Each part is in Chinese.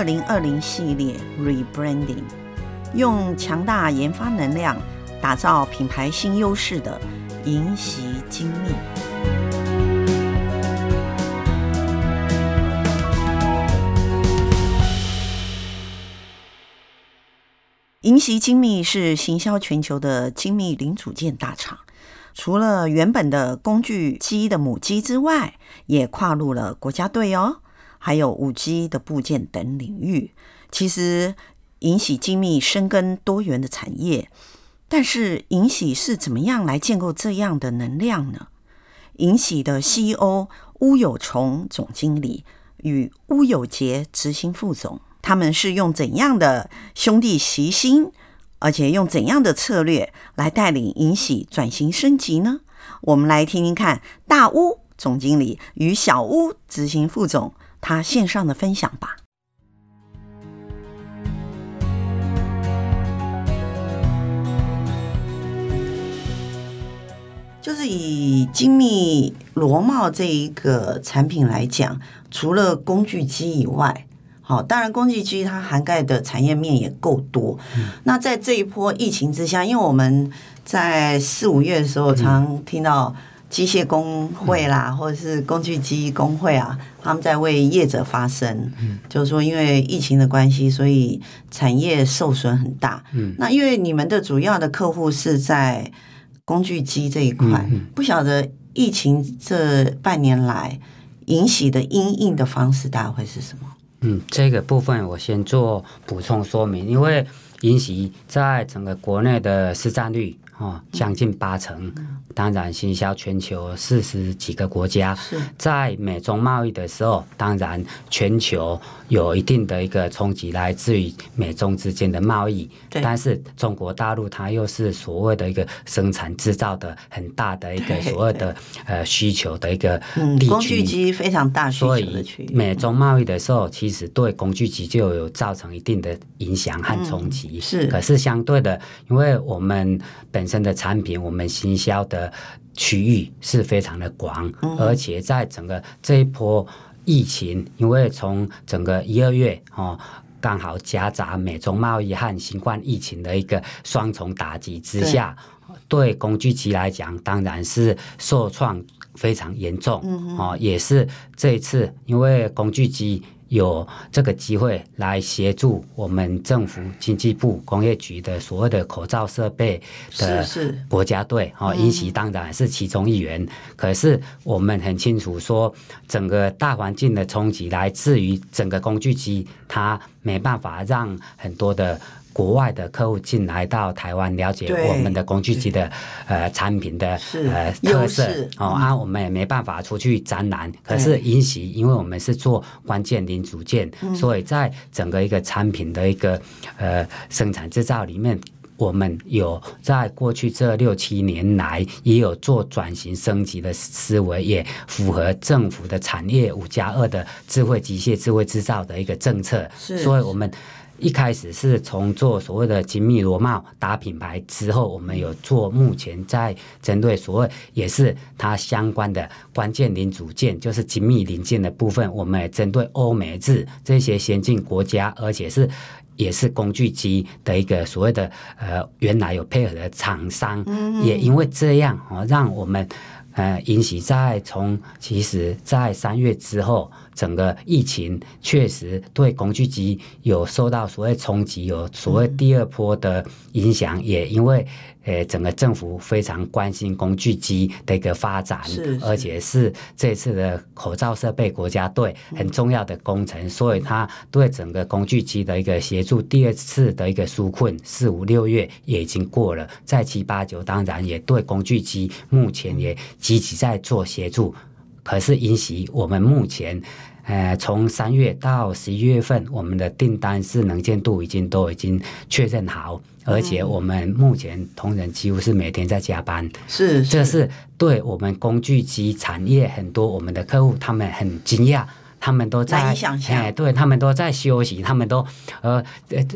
二零二零系列 Rebranding，用强大研发能量打造品牌新优势的银禧精密。银禧精密是行销全球的精密零组件大厂。除了原本的工具机的母机之外，也跨入了国家队哦，还有五 G 的部件等领域。其实银锡精密深耕多元的产业，但是银锡是怎么样来建构这样的能量呢？银锡的 CEO 鄔有崇总经理与鄔有杰执行副总，他们是用怎样的兄弟齐心？而且用怎样的策略来带领银锡转型升级呢？我们来听听看大鄔总经理与小鄔执行副总他线上的分享吧。就是以精密螺帽这一个产品来讲，除了工具机以外。好，当然，工具机它涵盖的产业面也够多。嗯、那在这一波疫情之下，因为我们在四五月的时候，常听到机械工会啦，嗯、或者是工具机工会啊，他们在为业者发声，嗯、就是说因为疫情的关系，所以产业受损很大。嗯，那因为你们的主要的客户是在工具机这一块，不晓得疫情这半年来引起的因应的方式，大概会是什么？嗯，这个部分我先做补充说明，因为引起在整个国内的市占率。哦，将近八成，当然行销全球四十几个国家，在美中贸易的时候，当然全球有一定的一个冲击，来自于美中之间的贸易。但是中国大陆它又是所谓的一个生产制造的很大的一个所谓的呃需求的一个地区，工具机非常大需求的区域。所以美中贸易的时候，其实对工具机就有造成一定的影响和冲击。是，可是相对的，因为我们本身的产品，我们行销的区域是非常的广，嗯、而且在整个这一波疫情，因为从整个一二月哦，刚好夹杂美中贸易和新冠疫情的一个双重打击之下，对，对工具机来讲，当然是受创非常严重，嗯、哦，也是这一次因为工具机。有这个机会来协助我们政府经济部工业局的所谓的口罩设备的国家队，哦，银锡当然是其中一员。可是我们很清楚说，整个大环境的冲击来自于整个工具机，它没办法让很多的。国外的客户进来到台湾，了解我们的工具机的呃产品的呃特色。哦啊，我们也没办法出去展览。可是银锡，因为我们是做关键零组件，所以在整个一个产品的一个呃生产制造里面，我们有在过去这六七年来也有做转型升级的思维，也符合政府的产业五加二的智慧机械、智慧制造的一个政策，所以我们。一开始是从做所谓的精密螺帽打品牌之后，我们有做目前在针对所谓也是它相关的关键零组件，就是精密零件的部分，我们也针对欧美日这些先进国家，而且是 也是工具机的一个所谓的呃原来有配合的厂商，也因为这样哦，让我们呃引起在从其实在三月之后。整个疫情确实对工具机有受到所谓冲击，有所谓第二波的影响，也因为呃整个政府非常关心工具机的一个发展，而且是这次的口罩设备国家队很重要的工程，所以他对整个工具机的一个协助，第二次的一个纾困四五六月也已经过了，在七八九当然也对工具机目前也积极在做协助，可是因此我们目前。呃，从三月到十一月份，我们的订单是能见度已经都已经确认好，而且我们目前同仁几乎是每天在加班。是，是，这是对我们工具机产业很多我们的客户，他们很惊讶，他们都在哎，对他们都在休息，他们都呃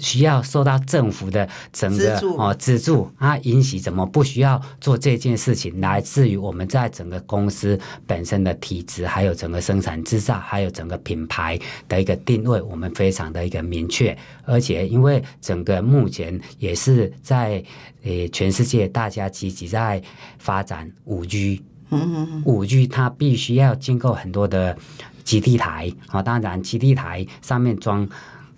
需要受到政府的整个哦资助啊，因此怎么不需要做这件事情？来自于我们在整个公司本身的体制，还有整个生产制造，还有整个品牌的一个定位，我们非常的一个明确。而且因为整个目前也是在呃全世界大家积极在发展五 G。嗯，五 G 它必须要经过很多的基地台啊，当然基地台上面装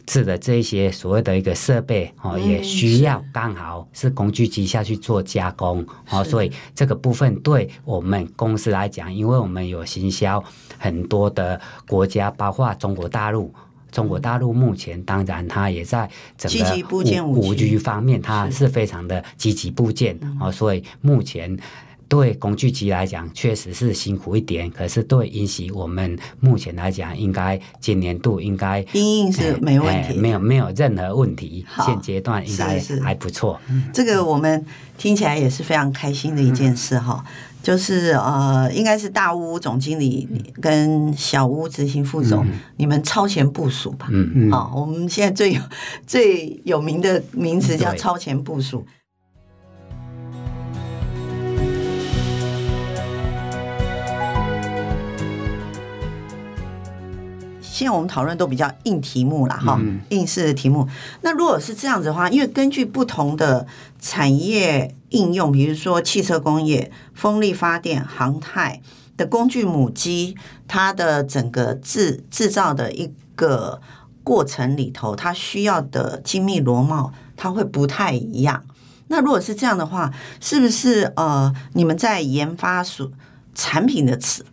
置的这些所谓的一个设备哦，也需要刚好是工具机下去做加工哦，所以这个部分对我们公司来讲，因为我们有行销很多的国家，包括中国大陆，中国大陆目前当然它也在整个五 G 方面，它是非常的积极部件哦，所以目前。对工具机来讲，确实是辛苦一点。可是对因喜，我们目前来讲，应该今年度应该因应是没问题，没有没有任何问题。现阶段应该还不错。这个我们听起来也是非常开心的一件事哈。嗯、就是呃，应该是大屋总经理跟小屋执行副总，嗯、你们超前部署吧。嗯嗯。好，我们现在最有最有名的名词叫超前部署。现在我们讨论都比较硬题目了哈，硬式的题目。那如果是这样子的话，因为根据不同的产业应用，比如说汽车工业、风力发电、航太的工具母机，它的整个制制造的一个过程里头，它需要的精密螺帽，它会不太一样。那如果是这样的话，是不是呃，你们在研发所产品的材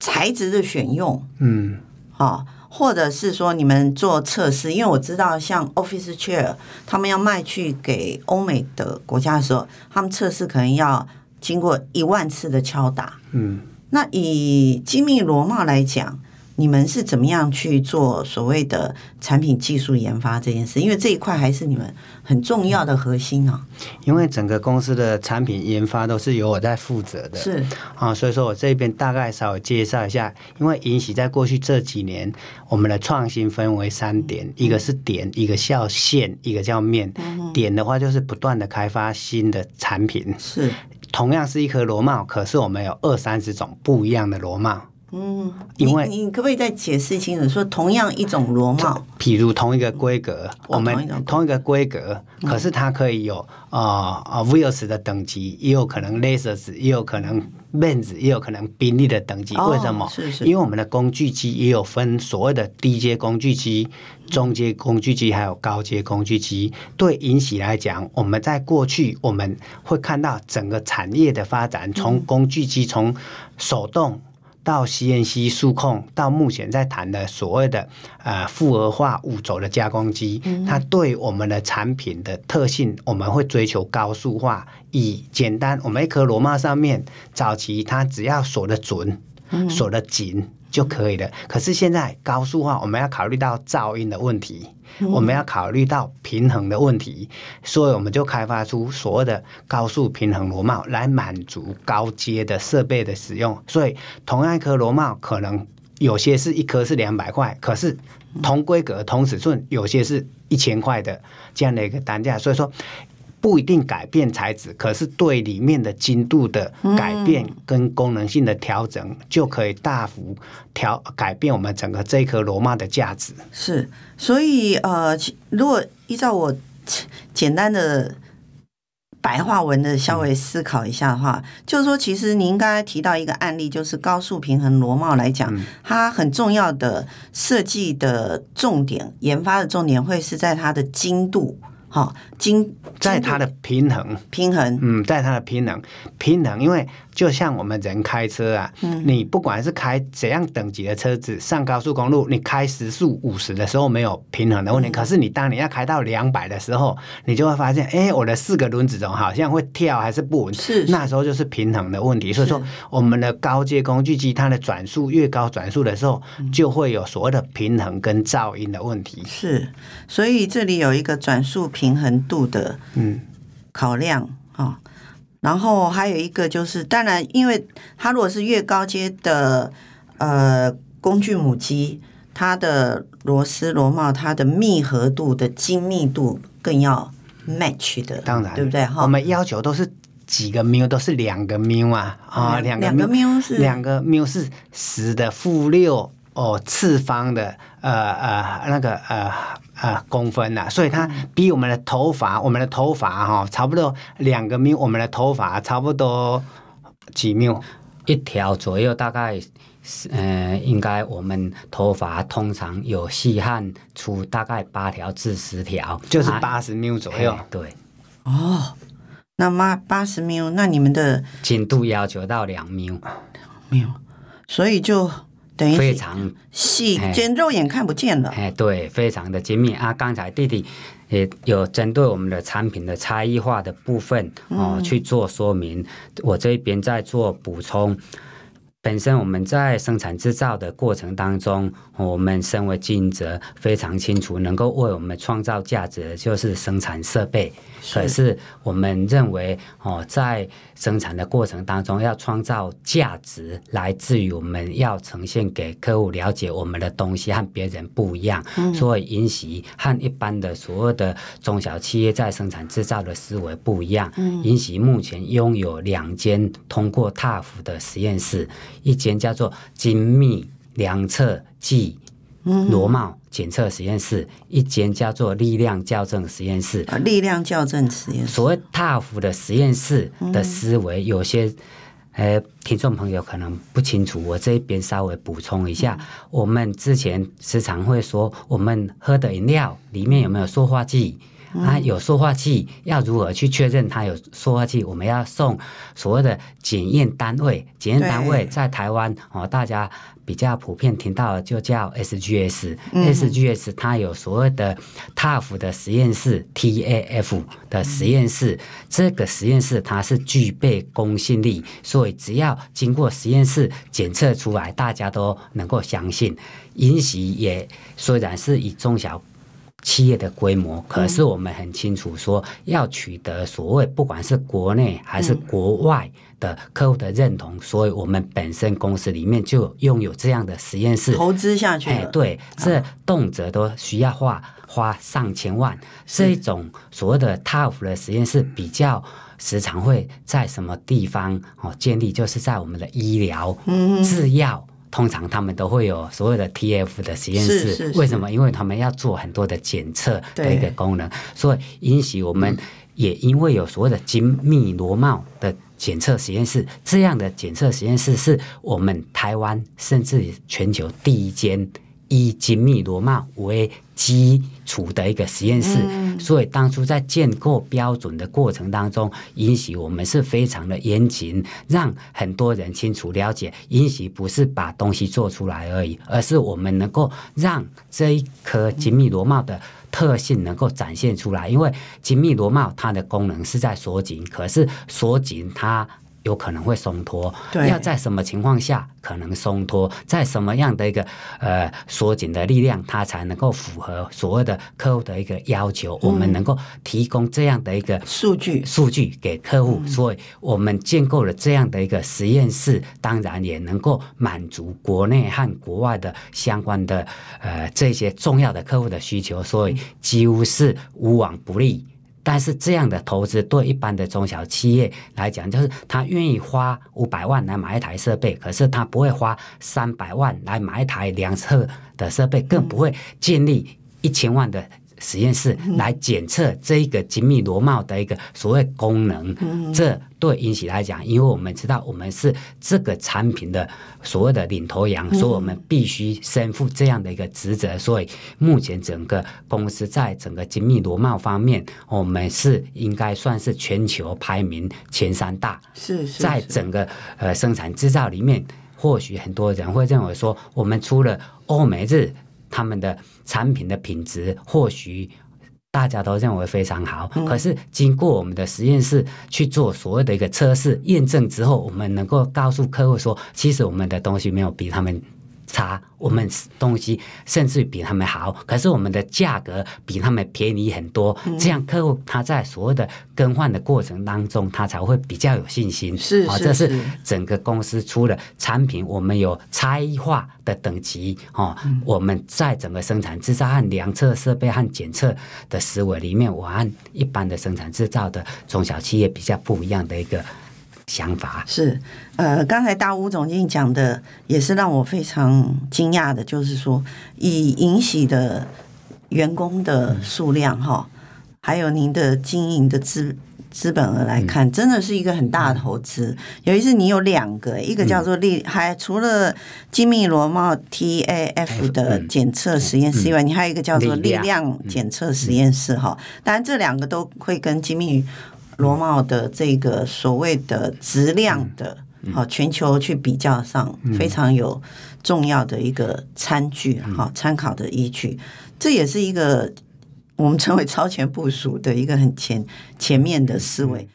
材质的选用？嗯，好。或者是说你们做测试，因为我知道像 Office Chair，他们要卖去给欧美的国家的时候，他们测试可能要经过一万次的敲打。嗯，那以精密螺帽来讲。你们是怎么样去做所谓的产品技术研发这件事？因为这一块还是你们很重要的核心啊。因为整个公司的产品研发都是由我在负责的，是啊，所以说我这边大概稍微介绍一下。因为引喜在过去这几年，我们的创新分为三点：一个是点，一个叫线，一个叫面。点的话就是不断的开发新的产品，是同样是一颗螺帽，可是我们有二三十种不一样的螺帽。嗯，因为你，你可不可以再解释清楚？说同样一种螺帽，譬如同一个规格，嗯、我们同一个规格，嗯、可是它可以有啊啊 Wheels 的等级，也有可能 Lasers，也有可能 Benz，也有可能宾利的等级。为什么？是是，因为我们的工具机也有分所谓的低阶工具机、中阶工具机，还有高阶工具机。对引喜来讲，我们在过去我们会看到整个产业的发展，从工具机从手动。到 CNC 数控，到目前在谈的所谓的呃复合化五轴的加工机，嗯、它对我们的产品的特性，我们会追求高速化。以简单，我们一颗螺帽上面，早期它只要锁得准，锁得紧就可以了。嗯、可是现在高速化，我们要考虑到噪音的问题。我们要考虑到平衡的问题，所以我们就开发出所谓的高速平衡螺帽来满足高阶的设备的使用。所以同样一颗螺帽，可能有些是一颗是两百块，可是同规格同尺寸，有些是一千块的这样的一个单价。所以说。不一定改变材质，可是对里面的精度的改变跟功能性的调整，嗯、就可以大幅调改变我们整个这颗螺帽的价值。是，所以呃，如果依照我简单的白话文的稍微思考一下的话，嗯、就是说，其实您刚才提到一个案例，就是高速平衡螺帽来讲，嗯、它很重要的设计的重点、研发的重点会是在它的精度。好，经在它的平衡，平衡，嗯，在它的平衡，平衡，因为就像我们人开车啊，嗯，你不管是开怎样等级的车子，上高速公路，你开时速五十的时候没有平衡的问题，嗯、可是你当你要开到两百的时候，你就会发现，哎，我的四个轮子总好像会跳还是不稳，是，那时候就是平衡的问题。所以说，我们的高阶工具机，它的转速越高，转速的时候就会有所谓的平衡跟噪音的问题。是，所以这里有一个转速平。平衡度的嗯。考量啊、哦，然后还有一个就是，当然，因为它如果是越高阶的呃工具母机，它的螺丝螺帽，它的密合度的精密度更要 match 的，当然，对不对？哈，我们要求都是几个缪，都是两个缪啊，啊，两个缪是两个缪是十的负六哦次方的，呃呃那个呃呃公分呐、啊，所以它比我们的头发，我们的头发哈，差不多两个缪，我们的头发差不多几缪，一条左右，大概。呃，应该我们头发通常有细汗出，大概八条至十条，就是八十缪左右。对，哦，那么八十缪，那你们的精度要求到两缪，缪，所以就等于非常细，连肉眼看不见了。哎，对，非常的精密啊！刚才弟弟也有针对我们的产品的差异化的部分哦、嗯、去做说明，我这边在做补充。本身我们在生产制造的过程当中，我们身为经营者非常清楚，能够为我们创造价值的就是生产设备。可是我们认为，哦，在生产的过程当中，要创造价值，来自于我们要呈现给客户了解我们的东西和别人不一样。嗯、所以，因袭和一般的所有的中小企业在生产制造的思维不一样。嗯、因袭目前拥有两间通过 TÜV 的实验室，一间叫做精密量测计螺帽检测实验室，一间叫做力量校正实验室。啊，力量校正实验室。所谓 TÜV 的实验室的思维，有些呃听众朋友可能不清楚，我这边稍微补充一下。我们之前时常会说，我们喝的饮料里面有没有塑化剂？啊，有塑化剂，要如何去确认它有塑化剂？我们要送所谓的检验单位，检验单位在台湾哦，大家比较普遍听到的就叫 SGS，SGS、嗯、SGS 它有所谓的 TAF 的实验室，TAF 的实验室，嗯、这个实验室它是具备公信力，所以只要经过实验室检测出来，大家都能够相信。因袭也虽然是以中小企业的规模，可是我们很清楚说，要取得所谓不管是国内还是国外的客户的认同，所以我们本身公司里面就拥有这样的实验室，投资下去。哎，对，这动辄都需要花花上千万。这一种所谓的 TÜV 的实验室，比较时常会在什么地方哦建立？就是在我们的医疗、制药。通常他们都会有所谓的 TF 的实验室，为什么？因为他们要做很多的检测的一个功能，所以因此我们也因为有所谓的精密螺帽的检测实验室，这样的检测实验室是我们台湾甚至全球第一间。以精密螺帽为基础的一个实验室，嗯、所以当初在建构标准的过程当中，因袭我们是非常的严谨，让很多人清楚了解，因袭不是把东西做出来而已，而是我们能够让这一颗精密螺帽的特性能够展现出来。因为精密螺帽它的功能是在锁紧，可是锁紧它。有可能会松脱，对要在什么情况下可能松脱，在什么样的一个呃缩紧的力量，它才能够符合所谓的客户的一个要求？嗯、我们能够提供这样的一个数据数据给客户，嗯、所以我们建构了这样的一个实验室，当然也能够满足国内和国外的相关的呃这些重要的客户的需求，所以几乎是无往不利。但是这样的投资对一般的中小企业来讲，就是他愿意花五百万来买一台设备，可是他不会花三百万来买一台两测的设备，更不会建立一千万的。实验室来检测这一个精密螺帽的一个所谓功能，嗯、这对因袭来讲，因为我们知道我们是这个产品的所谓的领头羊，嗯、所以我们必须身负这样的一个职责。所以目前整个公司在整个精密螺帽方面，我们是应该算是全球排名前三大。是，是，是在整个呃生产制造里面，或许很多人会认为说，我们除了欧美日。他们的产品的品质或许大家都认为非常好，嗯、可是经过我们的实验室去做所谓的一个测试验证之后，我们能够告诉客户说，其实我们的东西没有比他们差，我们东西甚至比他们好，可是我们的价格比他们便宜很多。这样客户他在所谓的更换的过程当中，他才会比较有信心。是，啊，这是整个公司出了产品，我们有差异化的等级哦。我们在整个生产制造和量测设备和检测的思维里面，我按一般的生产制造的中小企业比较不一样的一个。想法是，呃，刚才大吴总经理讲的也是让我非常惊讶的，就是说以银喜的员工的数量哈，嗯、还有您的经营的资资本额来看，嗯、真的是一个很大的投资。尤其是你有两个，一个叫做力，嗯、还除了精密螺帽 TAF 的检测实验室以外，嗯、你还有一个叫做力量检测实验室哈。当然，这两个都会跟精密。螺帽的这个所谓的质量的，好全球去比较上非常有重要的一个参据，好参考的依据，这也是一个我们称为超前部署的一个很前前面的思维。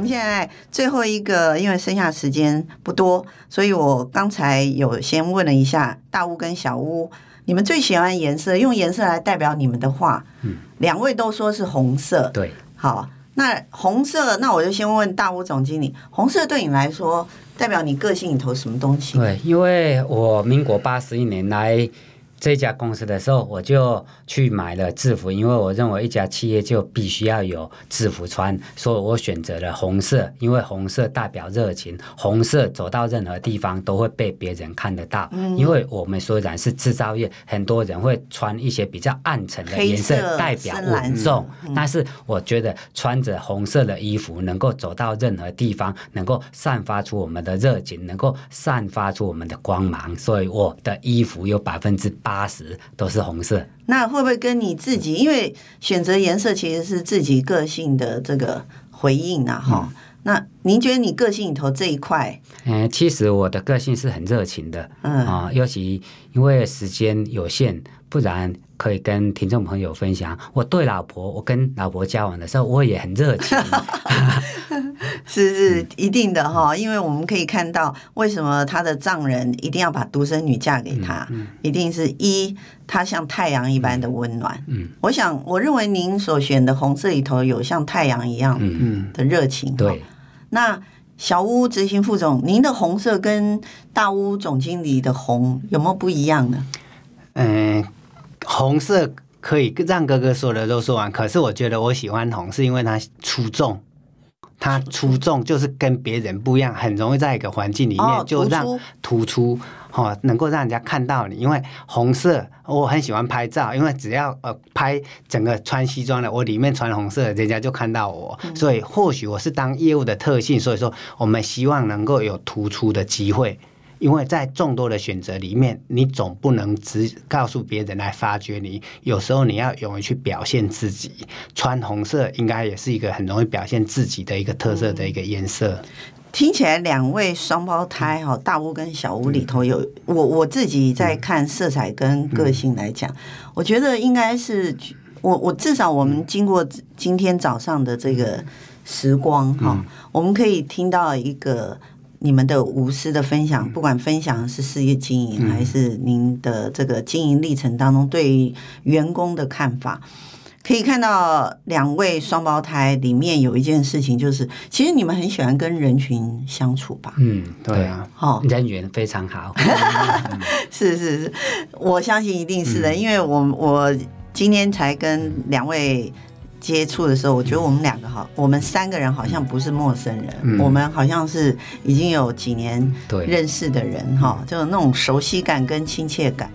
们现在最后一个，因为剩下时间不多，所以我刚才有先问了一下大屋跟小屋，你们最喜欢颜色，用颜色来代表你们的话，嗯，两位都说是红色，对，好，那红色，那我就先问问大屋总经理，红色对你来说代表你个性里头什么东西？对，因为我民国八十一年来。这家公司的时候，我就去买了制服，因为我认为一家企业就必须要有制服穿，所以我选择了红色，因为红色代表热情，红色走到任何地方都会被别人看得到。嗯，因为我们虽然是制造业，很多人会穿一些比较暗沉的颜色，代表稳重，嗯，但是我觉得穿着红色的衣服，能够走到任何地方，能够散发出我们的热情，能够散发出我们的光芒，所以我的衣服有百分之八。八十都是红色，那会不会跟你自己？因为选择颜色其实是自己个性的这个回应啊，哈、嗯。那您觉得你个性里头这一块？嗯，其实我的个性是很热情的，嗯啊，尤其因为时间有限，不然。可以跟听众朋友分享，我对老婆，我跟老婆交往的时候，我也很热情。是是一定的哈，因为我们可以看到，为什么他的丈人一定要把独生女嫁给他，嗯嗯、一定是一，他像太阳一般的温暖。嗯，我想，我认为您所选的红色里头有像太阳一样的热情。对，那小屋执行副总，您的红色跟大屋总经理的红有没有不一样呢？嗯。红色可以让哥哥说的都说完，可是我觉得我喜欢红，是因为它出众，它出众就是跟别人不一样，很容易在一个环境里面就让突出，哦，能够让人家看到你。因为红色我很喜欢拍照，因为只要呃拍整个穿西装的，我里面穿红色，人家就看到我。所以或许我是当业务的特性，所以说我们希望能够有突出的机会。因为在众多的选择里面，你总不能只告诉别人来发掘你，有时候你要勇于去表现自己。穿红色应该也是一个很容易表现自己的一个特色的一个颜色。嗯、听起来两位双胞胎哈，大屋跟小屋里头有、嗯、我我自己在看色彩跟个性来讲，嗯、我觉得应该是我我至少我们经过今天早上的这个时光哈，嗯、我们可以听到一个。你们的无私的分享，不管分享是事业经营，还是您的这个经营历程当中对员工的看法，可以看到两位双胞胎里面有一件事情，就是其实你们很喜欢跟人群相处吧？嗯，对啊，哦，人缘非常好。是是是，我相信一定是的，因为我我今天才跟两位。接触的时候，我觉得我们两个好，我们三个人好像不是陌生人，嗯、我们好像是已经有几年认识的人哈，对就那种熟悉感跟亲切感。